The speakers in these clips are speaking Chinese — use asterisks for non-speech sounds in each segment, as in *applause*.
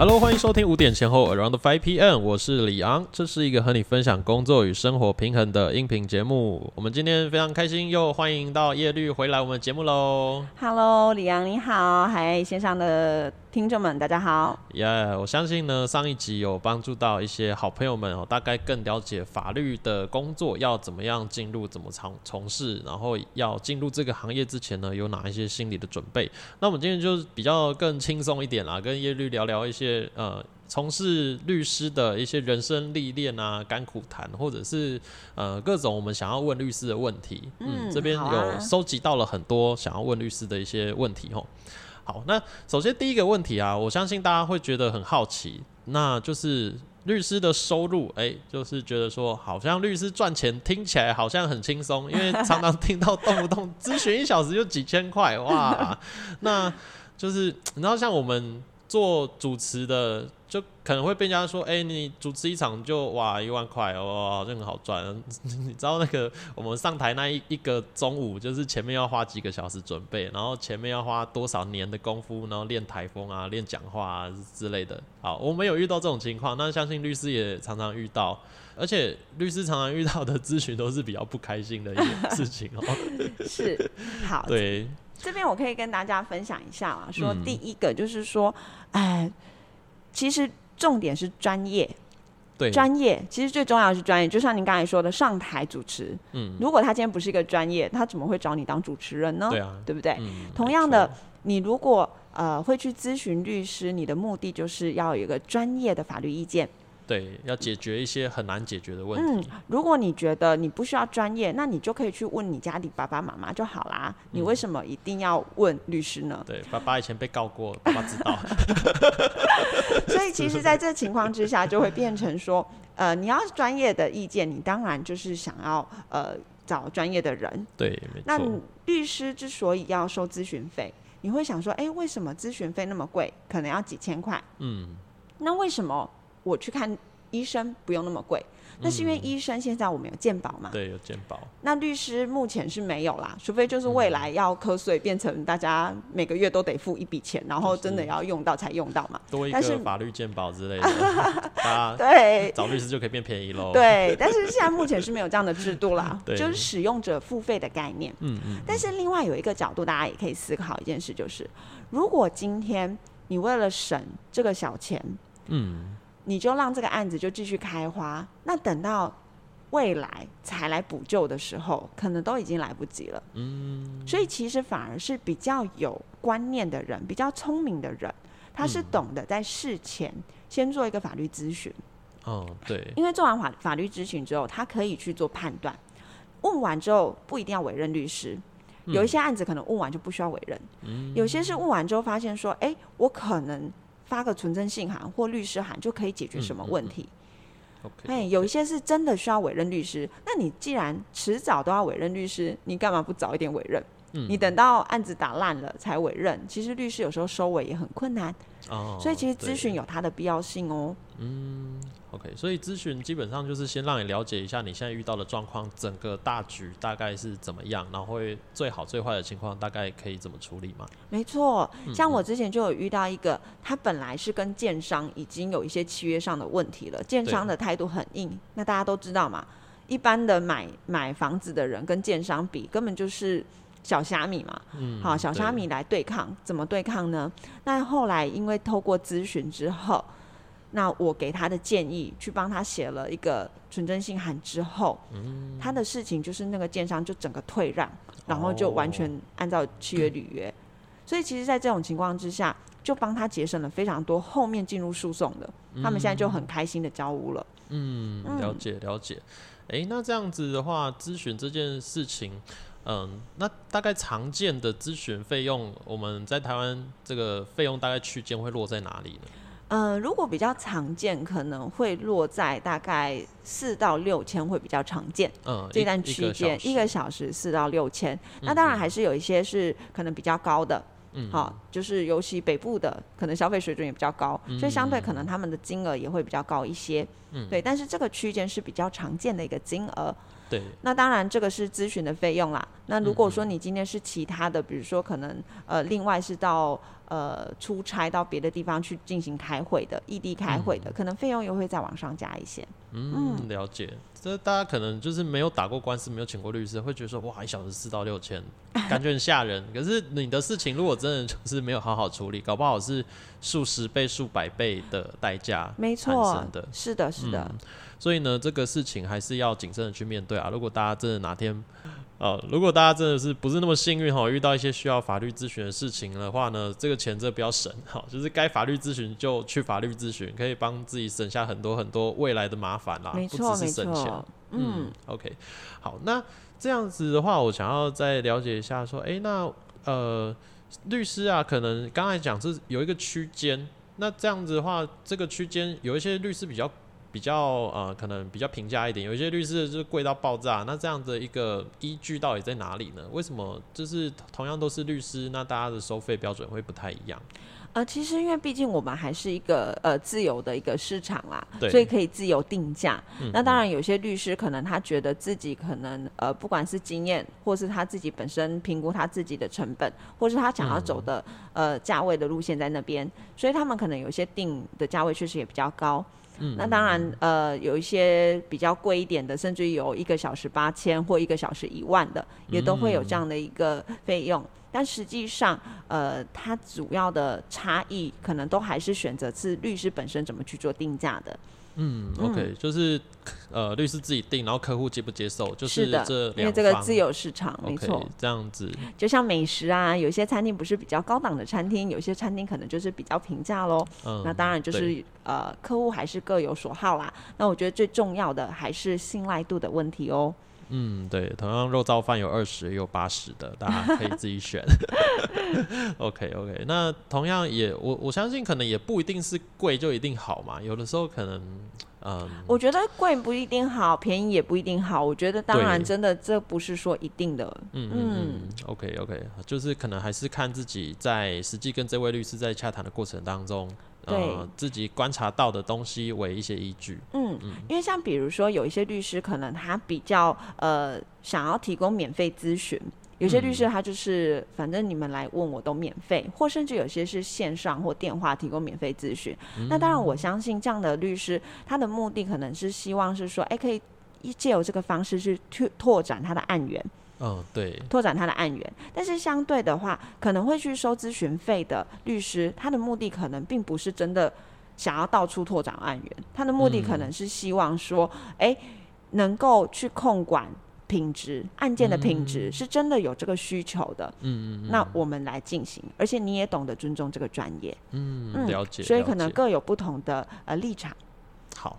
Hello，欢迎收听五点前后 Around Five PM，我是李昂，这是一个和你分享工作与生活平衡的音频节目。我们今天非常开心，又欢迎到叶绿回来我们节目喽。Hello，李昂你好，嗨线上的听众们大家好。耶我相信呢，上一集有帮助到一些好朋友们哦，大概更了解法律的工作要怎么样进入，怎么从从事，然后要进入这个行业之前呢，有哪一些心理的准备。那我们今天就比较更轻松一点啦，跟叶绿聊聊一些呃。从事律师的一些人生历练啊、甘苦谈，或者是呃各种我们想要问律师的问题，嗯，嗯这边有收集到了很多想要问律师的一些问题哦。好，那首先第一个问题啊，我相信大家会觉得很好奇，那就是律师的收入，哎、就是觉得说，好像律师赚钱听起来好像很轻松，因为 *laughs* 常常听到动不动咨询一小时就几千块，哇，*laughs* 那就是你知道，像我们做主持的，就可能会被人家说，哎、你主持一场就哇一万块哦，好像很好赚。*laughs* 你知道那个我们上台那一一个中午，就是前面要花几个小时准备，然后前面要花多少年的功夫，然后练台风啊、练讲话啊之类的。好，我们有遇到这种情况，那相信律师也常常遇到。而且律师常常遇到的咨询都是比较不开心的一件事情哦。*laughs* 是，好，对，这边我可以跟大家分享一下啊，说嗯第一个就是说，哎，其实重点是专业，对，专业其实最重要的是专业，就像您刚才说的，上台主持，嗯，如果他今天不是一个专业，他怎么会找你当主持人呢？对啊，对不对？嗯，同样的，你如果呃会去咨询律师，你的目的就是要有一个专业的法律意见。对，要解决一些很难解决的问题嗯题。，如果你觉得你不需要专业，那你就可以去问你家里爸爸妈妈就好啦。你为什么一定要问律师呢？对，爸爸以前被告过，爸爸知道。*laughs* 所以其实在 *laughs* 这情况之下，就会变成说，呃，你要是专业的意见，你当然就是想要呃找专业的人。对，没那。律师之所以要收咨询费，你会想说，哎，为什么咨询费那么贵？可能要几千块。嗯，那为什么我去看医生不用那么贵？那是因为医生现在我们有健保嘛，对，有健保。那律师目前是没有啦，除非就是未来要瞌睡变成大家每个月都得付一笔钱，然后真的要用到才用到嘛。多一个法律健保之类的，*laughs* 对找律师就可以变便宜喽。，对，但是现在目前是没有这样的制度啦 *laughs* 就是使用者付费的概念。嗯嗯，但是另外有一个角度，大家也可以思考一件事，就是如果今天你为了省这个小钱，嗯，你就让这个案子就继续开花，那等到未来才来补救的时候，可能都已经来不及了。嗯，所以其实反而是比较有观念的人，比较聪明的人，他是懂得在事前先做一个法律咨询，哦，对，因为做完法法律咨询之后，他可以去做判断。问完之后不一定要委任律师，有一些案子可能问完就不需要委任，嗯。有些是问完之后发现说，哎、我可能发个存真信函或律师函就可以解决什么问题。OK，哎，有一些是真的需要委任律师，那你既然迟早都要委任律师，你干嘛不早一点委任？嗯你等到案子打烂了才委任，其实律师有时候收尾也很困难，哦，所以其实咨询有它的必要性哦。嗯 OK，所以咨询基本上就是先让你了解一下你现在遇到的状况，整个大局大概是怎么样，然后会最好最坏的情况大概可以怎么处理嘛？没错，嗯像我之前就有遇到一个，他本来是跟建商已经有一些契约上的问题了，建商的态度很硬。那大家都知道嘛，一般的买买房子的人跟建商比，根本就是小虾米嘛。嗯，好，小虾米来对抗，怎么对抗呢？那后来因为透过咨询之后，那我给他的建议，去帮他写了一个纯真信函之后，嗯他的事情就是那个建商就整个退让，然后就完哦全按照契约履约。所以其实，在这种情况之下，就帮他节省了非常多后面进入诉讼的，他们现在就很开心的交屋了。嗯，嗯了解了解。诶，那这样子的话，咨询这件事情，嗯，那大概常见的咨询费用，我们在台湾这个费用大概区间会落在哪里呢？呃，如果比较常见，可能会落在大概四到六千会比较常见。嗯，这段区间一个小时四到六千，那当然还是有一些是可能比较高的，嗯，好，就是尤其北部的可能消费水准也比较高，所以相对可能他们的金额也会比较高一些。嗯，对，但是这个区间是比较常见的一个金额。对，那当然这个是咨询的费用啦。那如果说你今天是其他的，比如说可能呃，另外是到呃出差到别的地方去进行开会的，异地开会的，可能费用又会再往上加一些。嗯，了解。这大家可能就是没有打过官司，没有请过律师，会觉得说哇，一小时四到六千，*laughs* 感觉很吓人。可是你的事情如果真的就是没有好好处理，搞不好是数十倍、数百倍的代价没错的，是的，是的。所以呢，这个事情还是要谨慎的去面对啊。如果大家真的哪天，呃，如果大家真的是不是那么幸运哈，遇到一些需要法律咨询的事情的话呢，这个钱真的不要省哈，就是该法律咨询就去法律咨询，可以帮自己省下很多很多未来的麻烦啦。不只是省钱。嗯，OK，好，那这样子的话，我想要再了解一下，说，哎，那呃，律师啊，可能刚才讲是有一个区间，那这样子的话，这个区间有一些律师比较。比较呃，可能比较平价一点，有一些律师就是贵到爆炸。那这样的一个依据到底在哪里呢？为什么就是同样都是律师，那大家的收费标准会不太一样？呃，其实因为毕竟我们还是一个呃自由的一个市场啦，所以可以自由定价。那当然，有些律师可能他觉得自己可能呃，不管是经验，或是他自己本身评估他自己的成本，或是他想要走的呃价位的路线在那边，所以他们可能有些定的价位确实也比较高。那当然，呃，有一些比较贵一点的，甚至有一个小时八千或一个小时一万的，也都会有这样的一个费用。但实际上，呃，它主要的差异可能都还是选择是律师本身怎么去做定价的。嗯，OK，就是呃，律师自己定，然后客户接不接受，就是这因为这个自由市场，没错，这样子。就像美食啊，有些餐厅不是比较高档的餐厅，有些餐厅可能就是比较平价喽。嗯，那当然就是呃，客户还是各有所好啦。那我觉得最重要的还是信赖度的问题哦。嗯，对，同样肉燥饭有二十也有八十的，大家可以自己选。*laughs* OK OK，那同样也我我相信可能也不一定是贵就一定好嘛，有的时候可能嗯，我觉得贵不一定好，便宜也不一定好。我觉得当然真的这不是说一定的。嗯嗯，OK OK，就是可能还是看自己在实际跟这位律师在洽谈的过程当中。对自己观察到的东西为一些依据。嗯嗯，因为像比如说有一些律师可能他比较呃想要提供免费咨询，有些律师他就是反正你们来问我都免费，或甚至有些是线上或电话提供免费咨询。那当然我相信这样的律师他的目的可能是希望是说，哎，可以借由这个方式去拓拓展他的案源。嗯，对，拓展他的案源，但是相对的话，可能会去收咨询费的律师，他的目的可能并不是真的想要到处拓展案源，他的目的可能是希望说，哎，能够去控管品质案件的品质，是真的有这个需求的。嗯嗯那我们来进行，而且你也懂得尊重这个专业。嗯，了解。所以可能各有不同的呃立场。好。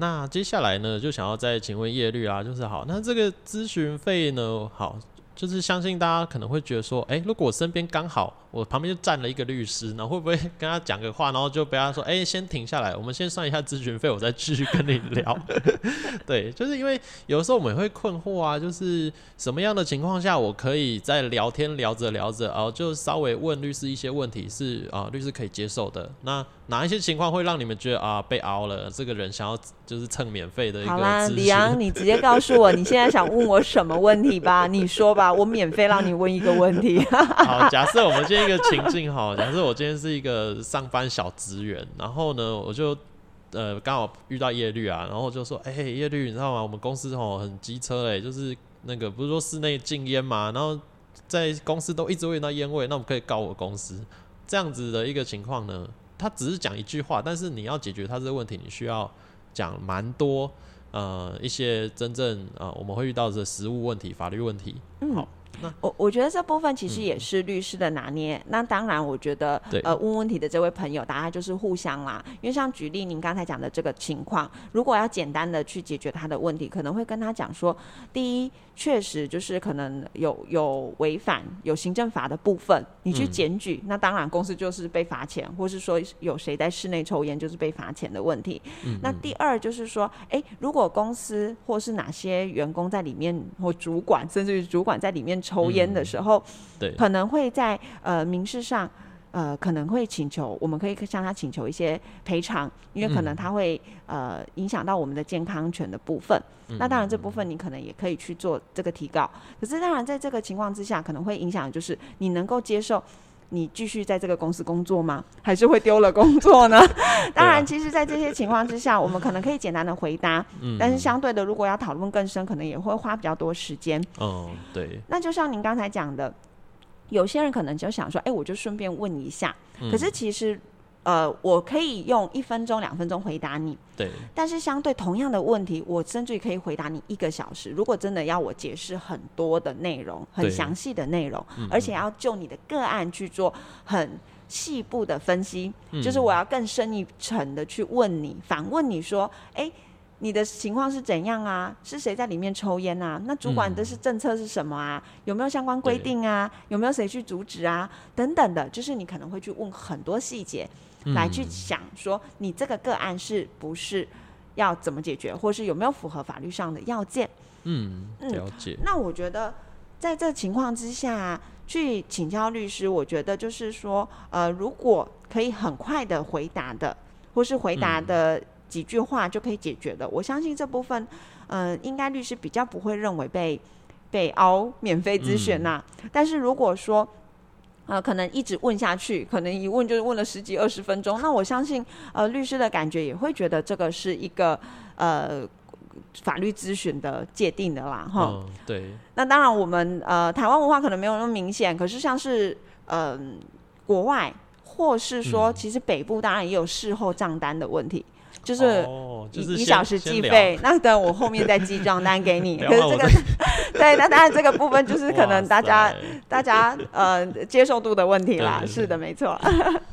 那接下来呢，就想要再请问叶律啊，就是好，那这个咨询费呢，好，就是相信大家可能会觉得说，哎，如果我身边刚好。我旁边就站了一个律师，然后会不会跟他讲个话，然后就被他说：“哎，先停下来，我们先算一下咨询费，我再继续跟你聊。*laughs* ”对，就是因为有的时候我们会困惑啊，就是什么样的情况下我可以在聊天聊着聊着，哦，就稍微问律师一些问题是啊，律师可以接受的。那哪一些情况会让你们觉得啊被熬了？这个人想要就是蹭免费的一个？好啦，李阳，你直接告诉我你现在想问我什么问题吧？你说吧，我免费让你问一个问题。好，假设我们今天。一个情境哈，假设我今天是一个上班小职员，然后呢，我就呃刚好遇到叶律啊，然后就说，哎，叶律，你知道吗？我们公司吼很机车哎，就是那个不是说室内禁烟嘛，然后在公司都一直闻到烟味，那我们可以告我公司这样子的一个情况呢？他只是讲一句话，但是你要解决他这个问题，你需要讲蛮多呃一些真正呃我们会遇到的实务问题、法律问题，嗯、好好。我我觉得这部分其实也是律师的拿捏。那当然，我觉得呃问问题的这位朋友，大概就是互相啦。因为像举例您刚才讲的这个情况，如果要简单的去解决他的问题，可能会跟他讲说：第一，确实就是可能有有违反有行政法的部分，你去检举，那当然公司就是被罚钱，或是说有谁在室内抽烟就是被罚钱的问题。那第二就是说，哎，如果公司或是哪些员工在里面或主管，甚至于主管在里面。抽烟的时候，对，可能会在呃民事上。呃，可能会请求，我们可以向他请求一些赔偿，因为可能他会呃影响到我们的健康权的部分。那当然这部分你可能也可以去做这个提告。可是当然在这个情况之下，可能会影响就是你能够接受你继续在这个公司工作吗？还是会丢了工作呢？*laughs* 当然，其实，在这些情况之下，我们可能可以简单的回答。嗯。但是相对的，如果要讨论更深，可能也会花比较多时间。哦，对。那就像您刚才讲的。有些人可能就想说，哎，我就顺便问一下。可是其实，呃，我可以用一分钟、两分钟回答你。对。但是相对同样的问题，我甚至可以回答你一个小时。如果真的要我解释很多的内容、很详细的内容，而且要就你的个案去做很细部的分析，就是我要更深一层的去问你、反问你说，哎。你的情况是怎样啊？是谁在里面抽烟啊？那主管的是政策是什么啊？有没有相关规定啊？有没有谁去阻止啊？等等的，就是你可能会去问很多细节，来去想说你这个个案是不是要怎么解决，或是有没有符合法律上的要件？嗯，了解。那我觉得在这情况之下去请教律师，我觉得就是说，呃，如果可以很快的回答的，或是回答的。几句话就可以解决的，我相信这部分，嗯，应该律师比较不会认为被被凹免费咨询呐。但是如果说，呃，可能一直问下去，可能一问就是问了十几二十分钟，那我相信，呃，律师的感觉也会觉得这个是一个呃法律咨询的界定的啦，哈。对。那当然，我们呃台湾文化可能没有那么明显，可是像是嗯国外，或是说，其实北部当然也有事后账单的问题。就是一小时计费，那等我后面再记账单给你。*laughs* 可是这个，*laughs* 对，那当然这个部分就是可能大家大家呃接受度的问题啦。是的，没错。*laughs*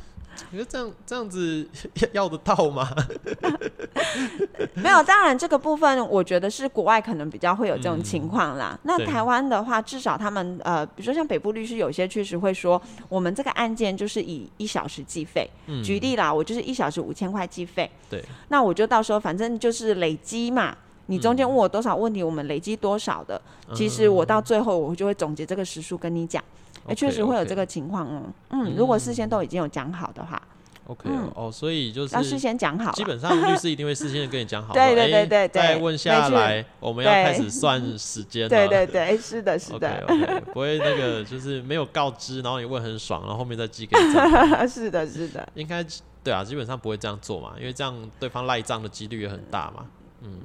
你说这样这样子要得到吗？*laughs* 没有，当然这个部分我觉得是国外可能比较会有这种情况啦。那台湾的话，至少他们呃，比如说像北部律师，有些确实会说，我们这个案件就是以一小时计费。举例啦，我就是一小时五千块计费。对。那我就到时候反正就是累积嘛，你中间问我多少问题，我们累积多少的，其实我到最后我就会总结这个时数跟你讲。哎，确实会有这个情况哦。嗯，如果事先都已经有讲好的话，OK 哦，所以就是要事先讲好。基本上律师一定会事先跟你讲好。*laughs* 对对对对对。再问下来，我们要开始算时间 *laughs* 了。对对对，是的，是的。*laughs* OK，不会那个就是没有告知，然后你问很爽，然后后面再寄给你。是的，是的。应该对啊，基本上不会这样做嘛，因为这样对方赖账的几率也很大嘛。嗯。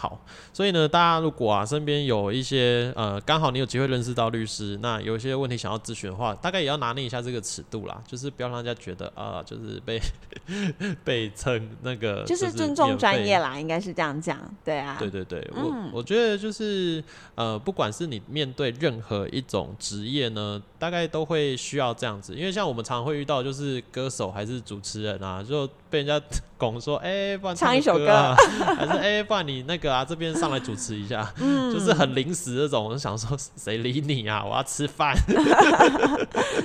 好，所以呢，大家如果啊身边有一些呃，刚好你有机会认识到律师，那有一些问题想要咨询的话，大概也要拿捏一下这个尺度啦，就是不要让人家觉得啊，就是被 *laughs* 被称那个，就是尊重专业啦，应该是这样讲，对啊，对对对，我我觉得就是呃，不管是你面对任何一种职业呢，大概都会需要这样子，因为像我们常常会遇到，就是歌手还是主持人啊，就被人家 *laughs* 拱说，哎，不然唱一首歌，*laughs* 还是哎，不然你那个。啊，这边上来主持一下，*laughs* 就是很临时那种。我想说，谁理你啊？我要吃饭。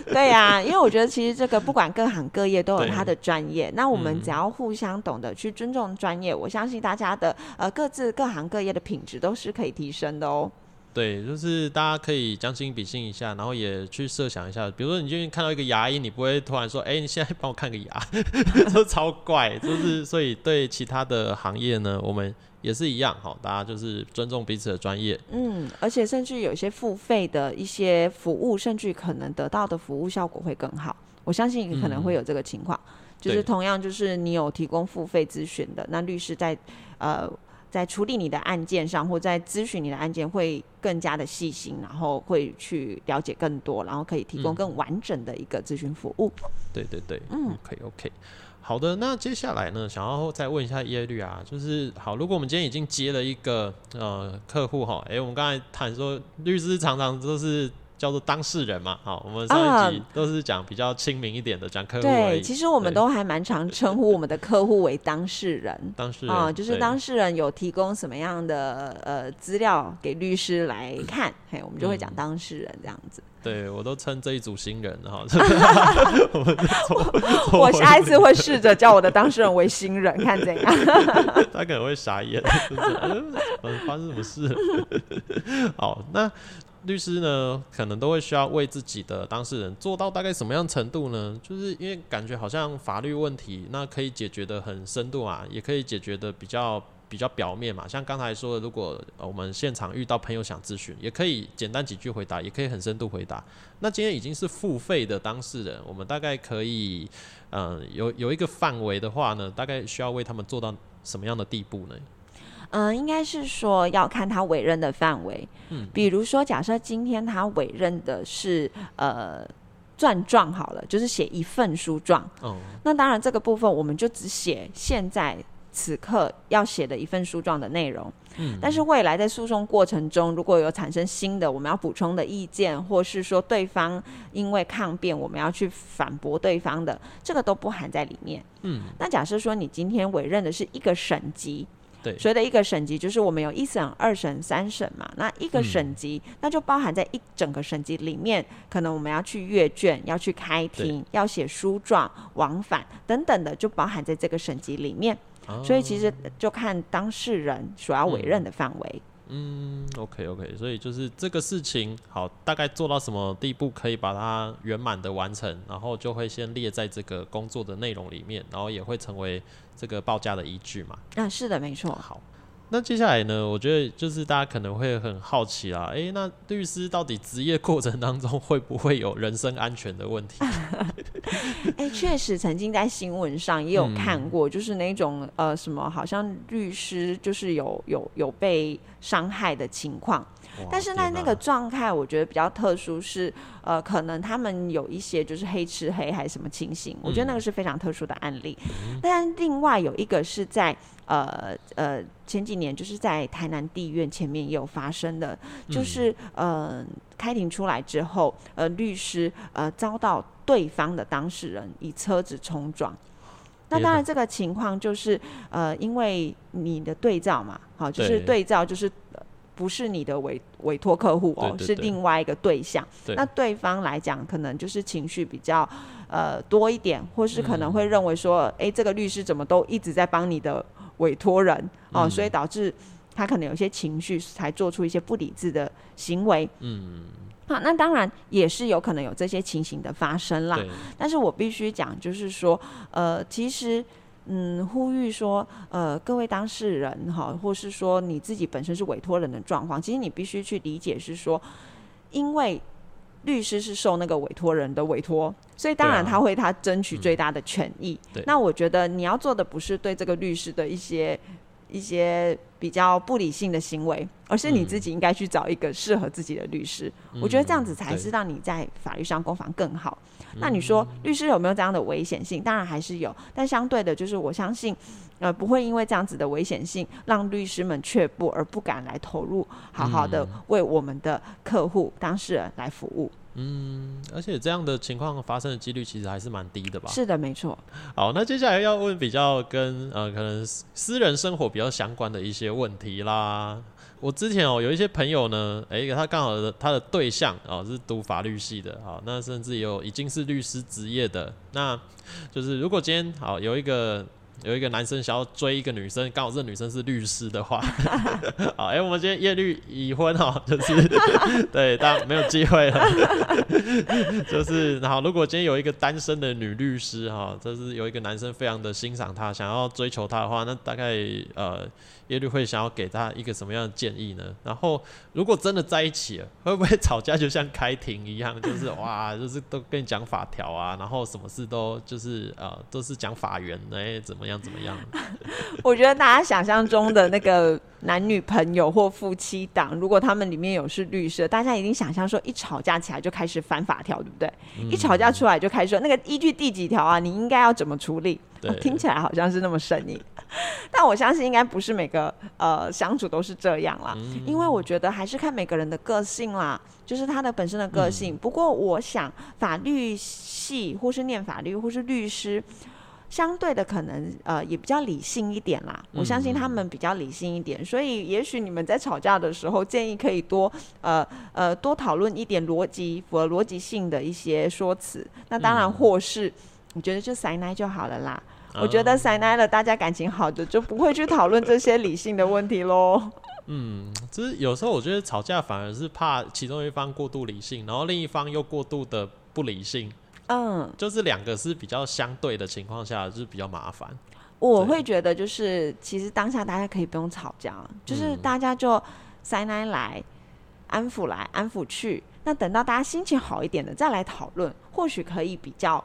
对呀，因为我觉得其实这个不管各行各业都有他的专业，那我们只要互相懂得去尊重专业，我相信大家的呃各自各行各业的品质都是可以提升的哦。对，就是大家可以将心比心一下，然后也去设想一下，比如说你最近看到一个牙医，你不会突然说，哎，你现在帮我看个牙，*laughs* 这超怪。就是所以对其他的行业呢，我们也是一样，好，大家就是尊重彼此的专业。嗯，而且甚至有一些付费的一些服务，甚至可能得到的服务效果会更好。我相信可能会有这个情况，就是同样就是你有提供付费咨询的，那律师在呃。在处理你的案件上，或在咨询你的案件，会更加的细心，然后会去了解更多，然后可以提供更完整的一个咨询服务。对对对，嗯，可以 OK。好的，那接下来呢，想要再问一下叶律啊，就是好，如果我们今天已经接了一个呃客户哈，哎，我们刚才谈说律师常常都是。叫做当事人嘛，好，我们上一集都是讲比较亲民一点的，讲客户。对，其实我们都还蛮常称呼我们的客户为当事人。*laughs* 当事人啊，就是当事人有提供什么样的呃资料给律师来看，*laughs* 嘿，我们就会讲当事人这样子。对，我都称这一组新人 *laughs* 哈。我下一次会试着叫我的当事人为新人，看怎样。他可能会傻眼，嗯，发生什么事？好，那。律师呢，可能都会需要为自己的当事人做到大概什么样程度呢？就是因为感觉好像法律问题，那可以解决的很深度啊，也可以解决的比较比较表面嘛。像刚才说的，如果我们现场遇到朋友想咨询，也可以简单几句回答，也可以很深度回答。那今天已经是付费的当事人，我们大概可以，嗯，有有一个范围的话呢，大概需要为他们做到什么样的地步呢？嗯，应该是说要看他委任的范围。嗯，比如说，假设今天他委任的是呃传状好了，就是写一份书状。哦，那当然这个部分我们就只写现在此刻要写的一份书状的内容。嗯，但是未来在诉讼过程中，如果有产生新的我们要补充的意见，或是说对方因为抗辩我们要去反驳对方的，这个都不含在里面。嗯，那假设说你今天委任的是一个省级。所以的一个省级，就是我们有一审、二审、三审嘛。那一个省级，那就包含在一整个省级里面。可能我们要去阅卷，要去开庭，要写书状、往返等等的，就包含在这个省级里面。所以其实就看当事人所要委任的范围。嗯，OK OK，所以就是这个事情好，大概做到什么地步可以把它圆满的完成，然后就会先列在这个工作的内容里面，然后也会成为这个报价的依据嘛。啊，是的，没错。好。那接下来呢？我觉得就是大家可能会很好奇啦，诶，那律师到底职业过程当中会不会有人身安全的问题？*laughs* 哎，确实曾经在新闻上也有看过，就是那种呃什么，好像律师就是有有有被伤害的情况。但是在那个状态，我觉得比较特殊，是呃，可能他们有一些就是黑吃黑还是什么情形，我觉得那个是非常特殊的案例。但另外有一个是在呃呃前几年，就是在台南地院前面也有发生的，就是呃开庭出来之后，呃律师呃遭到对方的当事人以车子冲撞。那当然这个情况就是呃因为你的对照嘛，好，就是对照就是。不是你的委委托客户哦，是另外一个对象。那对方来讲，可能就是情绪比较呃多一点，或是可能会认为说，哎，这个律师怎么都一直在帮你的委托人哦，所以导致他可能有些情绪，才做出一些不理智的行为。嗯，好，那当然也是有可能有这些情形的发生啦。但是我必须讲，就是说，呃，其实。嗯，呼吁说，呃，各位当事人哈，或是说你自己本身是委托人的状况，其实你必须去理解是说，因为律师是受那个委托人的委托，所以当然他会他争取最大的权益。那我觉得你要做的不是对这个律师的一些一些比较不理性的行为，而是你自己应该去找一个适合自己的律师。我觉得这样子才是让你在法律上攻防更好。那你说律师有没有这样的危险性？当然还是有，但相对的，就是我相信，呃，不会因为这样子的危险性，让律师们却步而不敢来投入，好好的为我们的客户当事人来服务。嗯，而且这样的情况发生的几率其实还是蛮低的吧？是的，没错。好，那接下来要问比较跟呃可能私人生活比较相关的一些问题啦。我之前哦有一些朋友呢，哎，他刚好他的对象哦是读法律系的，好，那甚至有已经是律师职业的，那就是如果今天好有一个。有一个男生想要追一个女生，刚好这女生是律师的话，*laughs* 好，哎，我们今天叶律已婚哈，就是 *laughs* 对，当然没有机会了，*laughs* 就是然后如果今天有一个单身的女律师哈，就是有一个男生非常的欣赏她，想要追求她的话，那大概呃。耶律会想要给他一个什么样的建议呢？然后如果真的在一起了，会不会吵架就像开庭一样，就是哇，就是都跟你讲法条啊，然后什么事都就是呃都是讲法源哎，怎么样怎么样？*laughs* 我觉得大家想象中的那个男女朋友或夫妻档，如果他们里面有是律师，大家一定想象说一吵架起来就开始翻法条，对不对？一吵架出来就开始说那个依据第几条啊，你应该要怎么处理？听起来好像是那么生硬，*laughs* 但我相信应该不是每个呃相处都是这样啦。因为我觉得还是看每个人的个性啦，就是他的本身的个性。不过我想法律系或是念法律或是律师，相对的可能呃也比较理性一点啦。我相信他们比较理性一点，所以也许你们在吵架的时候，建议可以多呃呃多讨论一点逻辑符合逻辑性的一些说辞。那当然或是你觉得就塞奶就好了啦。我觉得塞奶了，大家感情好的就不会去讨论这些理性的问题喽。*laughs* 嗯，就是有时候我觉得吵架反而是怕其中一方过度理性，然后另一方又过度的不理性，嗯，就是两个是比较相对的情况下，就是比较麻烦。我会觉得就是其实当下大家可以不用吵架，就是嗯大家就塞奶来，安抚来，安抚去。那等到大家心情好一点的再来讨论，或许可以比较。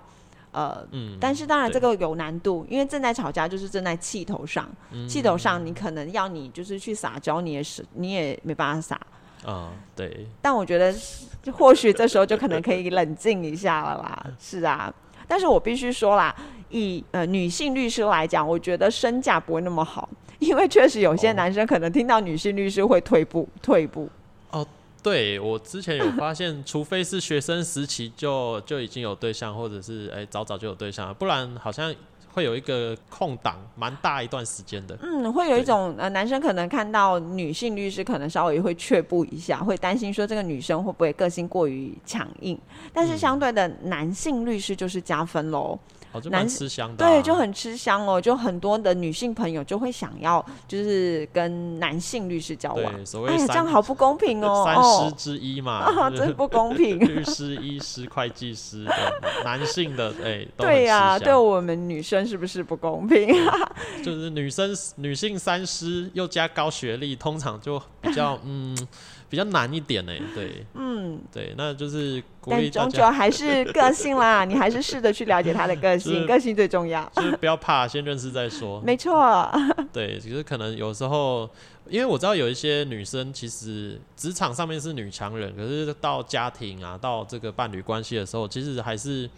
呃，嗯，但是当然这个有难度，因为正在吵架就是正在气头上，嗯气头上你可能要你就是去撒娇，你也是你也没办法撒。啊、对，但我觉得或许这时候就可能可以冷静一下了啦。是啊，但是我必须说啦，以呃女性律师来讲，我觉得身价不会那么好，因为确实有些哦男生可能听到女性律师会退步，退步。哦对我之前有发现，除非是学生时期就就已经有对象，或者是哎、早早就有对象了，不然好像会有一个空档，蛮大一段时间的。嗯，会有一种呃，男生可能看到女性律师，可能稍微会却步一下，会担心说这个女生会不会个性过于强硬。但是相对的，男性律师就是加分喽。男蛮吃香的、啊。对，就很吃香哦，就很多的女性朋友就会想要，就是跟男性律师交往。哎这样好不公平哦！三师哦，之一嘛，啊，*laughs* 真不公平。*laughs* 律师、医师、会计师，对 *laughs* 男性的哎、对呀、对我们女生是不是不公平？就是女生女性三师又加高学历，通常就比较嗯比较难一点呢。对嗯，对，那就是鼓但励大家，终究还是个性啦，*laughs* 你还是试着去了解他的个性，是个性最重要。就是不要怕，先认识再说。*laughs* 没错，*laughs* 对，其实可能有时候，因为我知道有一些女生其实职场上面是女强人，可是到家庭啊，到这个伴侣关系的时候，其实还是。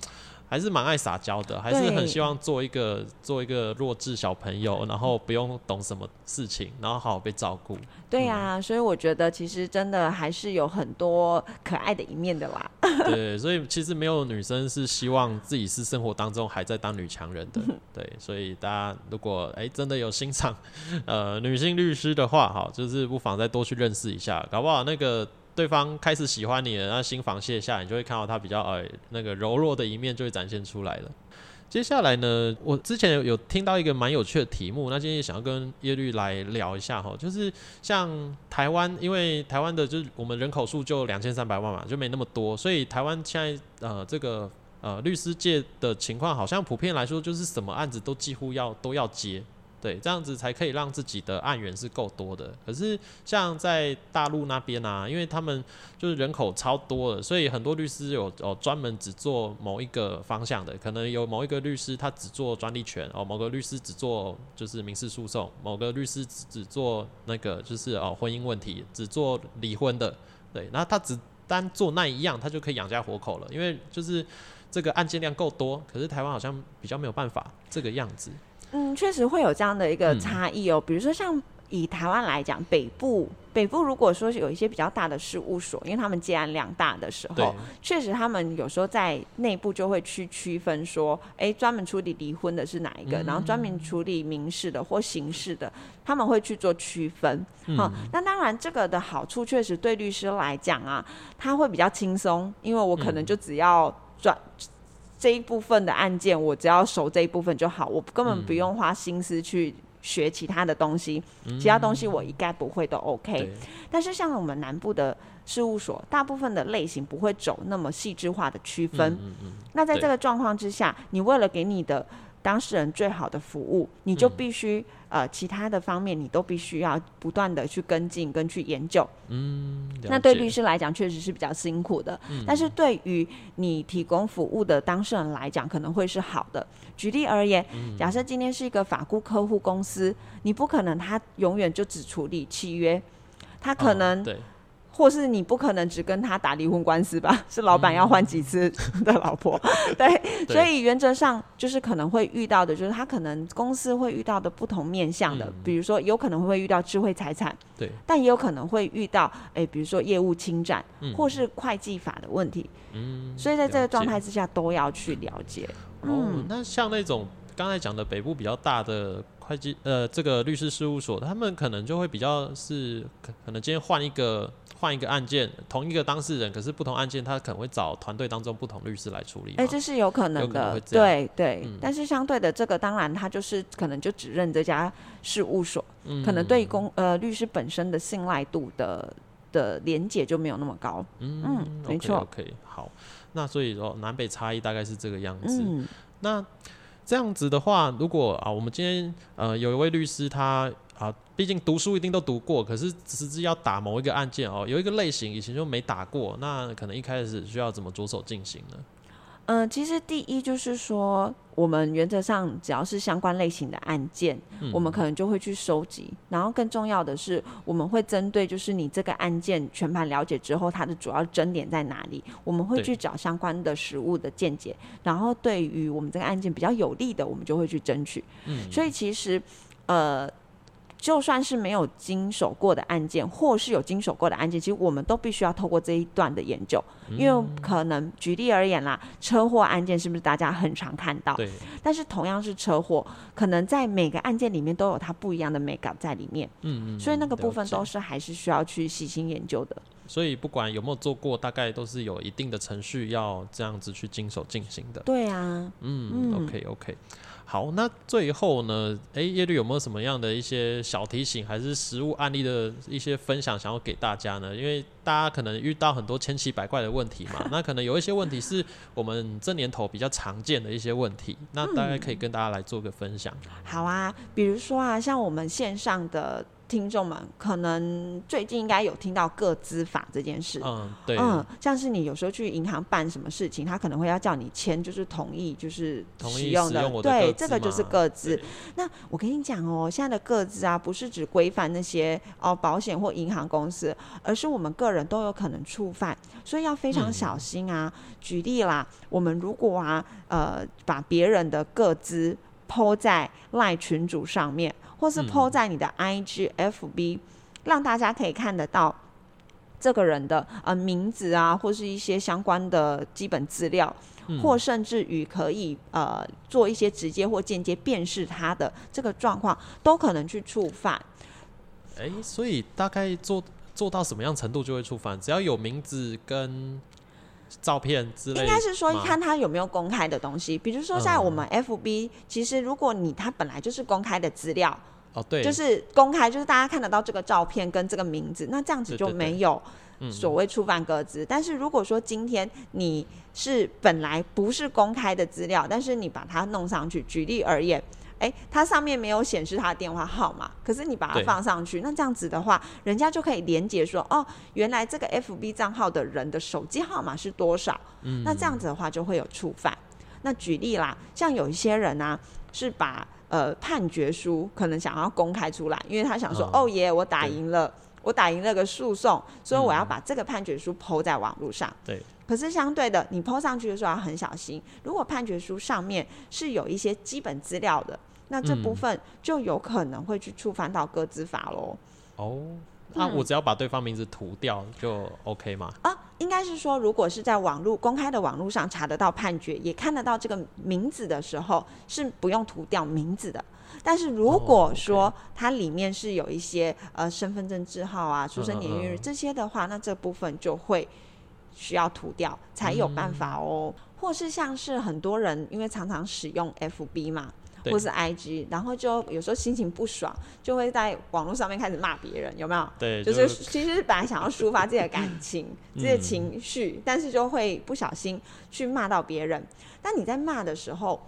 还是蛮爱撒娇的，还是很希望做一个做一个弱智小朋友，然后不用懂什么事情，然后好好被照顾。对呀、所以我觉得其实真的还是有很多可爱的一面的啦。*laughs* 对，所以其实没有女生是希望自己是生活当中还在当女强人的。对，所以大家如果哎、真的有欣赏呃女性律师的话，哈，就是不妨再多去认识一下，搞不好那个对方开始喜欢你了，那心防卸下，你就会看到他比较呃那个柔弱的一面就会展现出来了。接下来呢，我之前有有听到一个蛮有趣的题目，那今天也想要跟耶律来聊一下哈，就是像台湾，因为台湾的就是我们人口数就两千三百万嘛，就没那么多，所以台湾现在呃这个呃律师界的情况，好像普遍来说就是什么案子都几乎要都要接。对，这样子才可以让自己的案源是够多的。可是像在大陆那边啊，因为他们就是人口超多的，所以很多律师有哦专门只做某一个方向的，可能有某一个律师他只做专利权，哦，某个律师只做就是民事诉讼，某个律师只只做那个就是哦婚姻问题，只做离婚的。对，那他只单做那一样，他就可以养家活口了，因为就是这个案件量够多。可是台湾好像比较没有办法这个样子。嗯，确实会有这样的一个嗯差异哦。比如说像以台湾来讲，北部北部如果说是有一些比较大的事务所，因为他们接案量大的时候，，确实他们有时候在内部就会去区分说，哎，专门处理离婚的是哪一个，然后专门处理民事的或刑事的，他们会去做区分。好、那当然这个的好处确实对律师来讲啊，他会比较轻松，因为我可能就只要专。这一部分的案件，我只要熟这一部分就好，我根本不用花心思去学其他的东西，其他东西我一概不会都 OK。但是像我们南部的事务所，大部分的类型不会走那么细致化的区分。嗯嗯那在这个状况之下，你为了给你的当事人最好的服务，你就嗯必须、呃其他的方面你都必须要不断的去跟进跟去研究。嗯，那对律师来讲确实是比较辛苦的，但是对于你提供服务的当事人来讲，可能会是好的。举例而言，假设今天是一个法顾客户公司，你不可能他永远就只处理契约，他可哦能对或是你不可能只跟他打离婚官司吧？是老板要换几次的老婆？对，嗯对所以原则上就是可能会遇到的，就是他可能公司会遇到的不同面向的，嗯比如说有可能会遇到智慧财产，对，但也有可能会遇到，诶，比如说业务侵占，嗯或是会计法的问题。嗯，所以在这个状态之下，都要去了解。哦，那像那种刚才讲的北部比较大的会计呃这个律师事务所，他们可能就会比较是可可能今天换一个换一个案件，同一个当事人，可是不同案件他可能会找团队当中不同律师来处理。哎，这是有可能的，对对。但是相对的，这个当然他就是可能就只认这家事务所，可能对公呃律师本身的信赖度的的连结就没有那么高。嗯，没错。OK，好。那所以说南北差异大概是这个样子。那这样子的话，如果啊，我们今天呃有一位律师，他啊，毕竟读书一定都读过，可是实质要打某一个案件哦，有一个类型以前就没打过，那可能一开始需要怎么着手进行呢？嗯，其实第一就是说，我们原则上只要是相关类型的案件，我们可能就会去收集。然后更重要的是，我们会针对就是你这个案件全盘了解之后，它的主要争点在哪里，我们会去找相关的实物的见解。然后对于我们这个案件比较有利的，我们就会去争取。嗯，所以其实呃。就算是没有经手过的案件，或是有经手过的案件，其实我们都必须要透过这一段的研究，因为可能举例而言啦，车祸案件是不是大家很常看到？对。但是同样是车祸，可能在每个案件里面都有它不一样的美感在里面。嗯嗯。所以那个部分都是还是需要去细心研究的。所以不管有没有做过，大概都是有一定的程序要这样子去经手进行的。对啊。嗯。OK OK。好，那最后呢？哎，叶律有没有什么样的一些小提醒，还是实物案例的一些分享，想要给大家呢？因为大家可能遇到很多千奇百怪的问题嘛，*laughs* 那可能有一些问题是我们这年头比较常见的一些问题，那大概可以跟大家来做个分享。好啊，比如说啊，像我们线上的。听众们可能最近应该有听到个资法这件事，嗯，对，嗯，像是你有时候去银行办什么事情，他可能会要叫你签，就是同意，就是使用的，对，这个就是个资。那我跟你讲哦，现在的个资啊，不是只规范那些哦保险或银行公司，而是我们个人都有可能触犯，所以要非常小心啊。举例啦，我们如果啊，呃，把别人的个资抛在赖群主上面。或是 PO 在你的 IG、FB，让大家可以看得到这个人的呃名字啊，或是一些相关的基本资料，或甚至于可以呃做一些直接或间接辨识他的这个状况，都可能去触犯。哎，所以大概做做到什么样程度就会触犯？只要有名字跟照片之类，应该是说看他有没有公开的东西，比如说在我们 FB，其实如果你他本来就是公开的资料。哦，对，就是公开，就是大家看得到这个照片跟这个名字，那这样子就没有所谓触犯各自。但是如果说今天你是本来不是公开的资料，但是你把它弄上去，举例而言，哎，它上面没有显示他的电话号码，可是你把它放上去，那这样子的话，人家就可以连接说，哦，原来这个 FB 账号的人的手机号码是多少？嗯，那这样子的话就会有触犯。那举例啦，像有一些人啊，是把呃，判决书可能想要公开出来，因为他想说，哦耶，我打赢了，我打赢了个诉讼，所以我要把这个判决书抛在网络上。对。可是相对的，你抛上去的时候要很小心，如果判决书上面是有一些基本资料的，那这部分就有可能会去触犯到个资法喽。哦。那我只要把对方名字涂掉就 OK 吗？啊，应该是说，如果是在网络公开的网络上查得到判决，也看得到这个名字的时候，是不用涂掉名字的。但是如果说它里面是有一些呃身份证字号啊、出生年月日这些的话，那这部分就会需要涂掉才有办法哦。或是像是很多人因为常常使用 FB 嘛。或是 IG，然后就有时候心情不爽，就会在网络上面开始骂别人，有没有？对，就是其实本来想要抒发自己的感 *laughs* 情、自己的情绪，但是就会不小心去骂到别人。但你在骂的时候，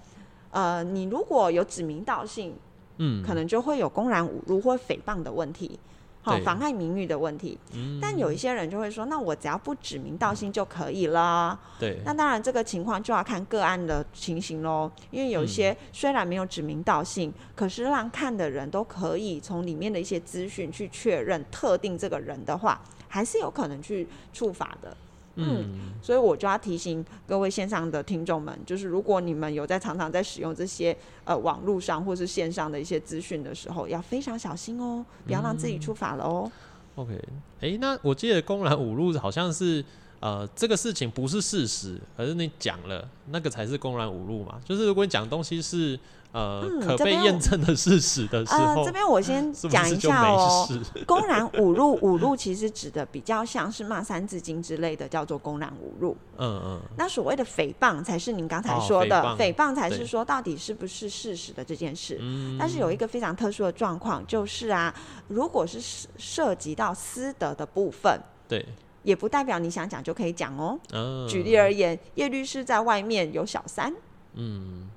呃，你如果有指名道姓，嗯，可能就会有公然侮辱或诽谤的问题。好，妨害名誉的问题。嗯，但有一些人就会说，那我只要不指名道姓就可以了。对，那当然这个情况就要看个案的情形喽。因为有一些虽然没有指名道姓，可是让看的人都可以从里面的一些资讯去确认特定这个人的话，还是有可能去处罚的。嗯，所以我就要提醒各位线上的听众们，就是如果你们有在常常在使用这些呃网络上或是线上的一些资讯的时候，要非常小心哦，不要让自己触法了哦。OK，哎，那我记得公然侮辱好像是呃这个事情不是事实，而是你讲了那个才是公然侮辱嘛。就是如果你讲东西是呃嗯可被这边验证的事实的时呃，候，这边我先 *laughs* 讲一下哦。公然 *laughs* 侮辱，侮辱其实指的比较像是骂三字经之类的，叫做公然侮辱。嗯嗯，那所谓的诽谤，才是您刚才哦说的诽谤诽谤，才是说到底是不是事实的这件事。嗯但是有一个非常特殊的状况，就是啊，如果是涉涉及到私德的部分，对，也不代表你想讲就可以讲哦。嗯，举例而言，叶律师在外面有小三，嗯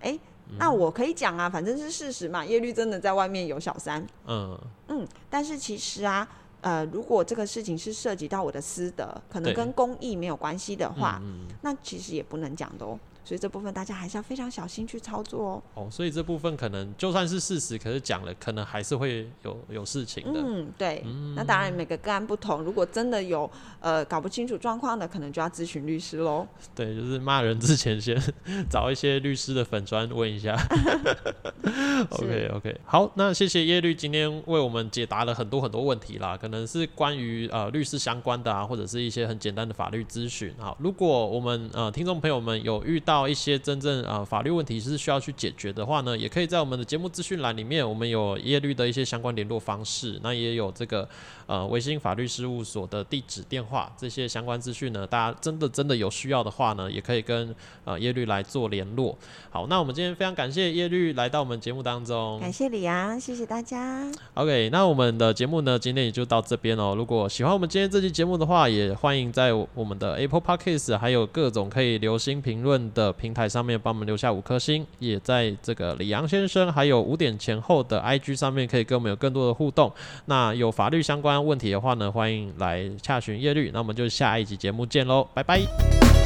哎、那我可以讲啊，反正是事实嘛。叶律真的在外面有小三，嗯嗯，但是其实啊，呃，如果这个事情是涉及到我的私德，可能跟公益没有关系的话，嗯那其实也不能讲的哦。所以这部分大家还是要非常小心去操作哦。哦，所以这部分可能就算是事实，可是讲了，可能还是会有有事情的。嗯，对。那当然每个个案不同，如果真的有呃搞不清楚状况的，可能就要咨询律师喽。*laughs* 对，就是骂人之前先 *laughs* 找一些律师的粉砖问一下。*laughs* OK OK，好，那谢谢叶律今天为我们解答了很多很多问题啦，可能是关于呃律师相关的啊，或者是一些很简单的法律咨询。好，如果我们呃听众朋友们有遇到一些真正呃法律问题是需要去解决的话呢，也可以在我们的节目资讯栏里面，我们有叶律的一些相关联络方式，那也有这个呃维新法律事务所的地址、电话这些相关资讯呢，大家真的真的有需要的话呢，也可以跟呃叶律来做联络。好，那我们今天非常感谢叶律来到我们节目当中。感谢李阳，谢谢大家。OK，那我们的节目呢，今天也就到这边哦。如果喜欢我们今天这期节目的话，也欢迎在我们的 Apple Podcast 还有各种可以留心评论平台上面帮我们留下五颗星，也在这个李阳先生还有五点前后的 IG 上面可以跟我们有更多的互动。那有法律相关问题的话呢，欢迎来洽询叶律。那我们就下一集节目见喽，拜拜。